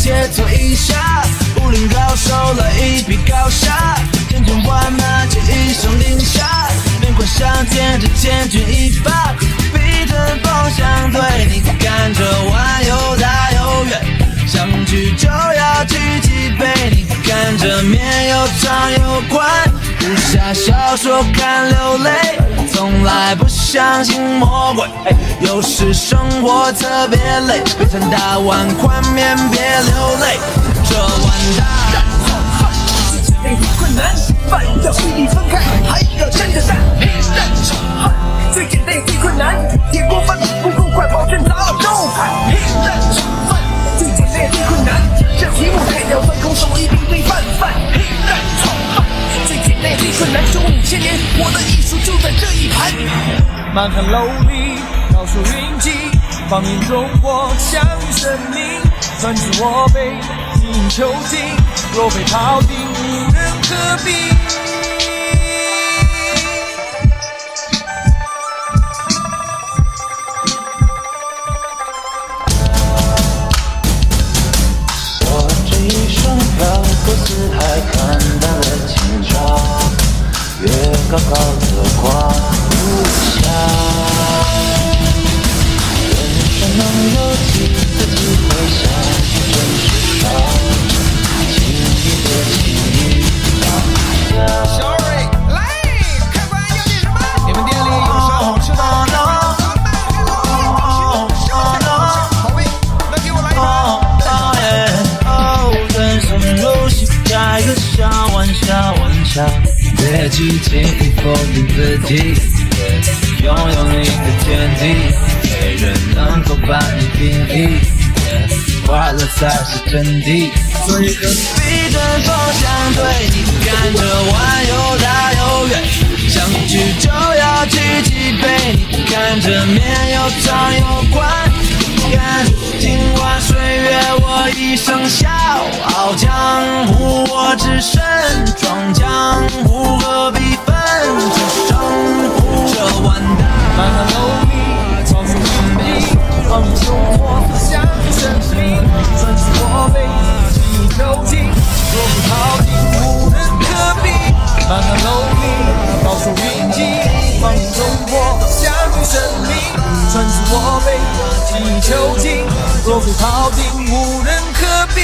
切磋一下武林高手来一比高下千军万马皆一声令下面馆相见这千钧一发逼着风相对你看这碗又大又圆相聚就要举起杯你看这面又长又宽武侠小说看流泪。从来不相信魔鬼。有时生活特别累，别餐大碗宽面别流泪。我的艺术就在这一盘。满汉楼里，高手云集，放眼中国，相遇生命，传自我辈，精益求精。若被庖丁，无人可比。高高的？挂无暇。人生能有几次机会相遇真是少，轻易别轻易放下。小蕊，来，客官要点什么？你们店里有啥好吃的？好味，那给我来一盘。哦，人生如戏，开个小玩笑，玩笑，别去轻易否定自己，拥有你的天地，没人能够把你定义，快乐才是真谛。所以何必针锋相对？你看这碗又大又圆，相聚就要举几杯。你看这面又长又宽。看，尽花岁月我一生笑我被打进囚禁，落水逃兵无人可比。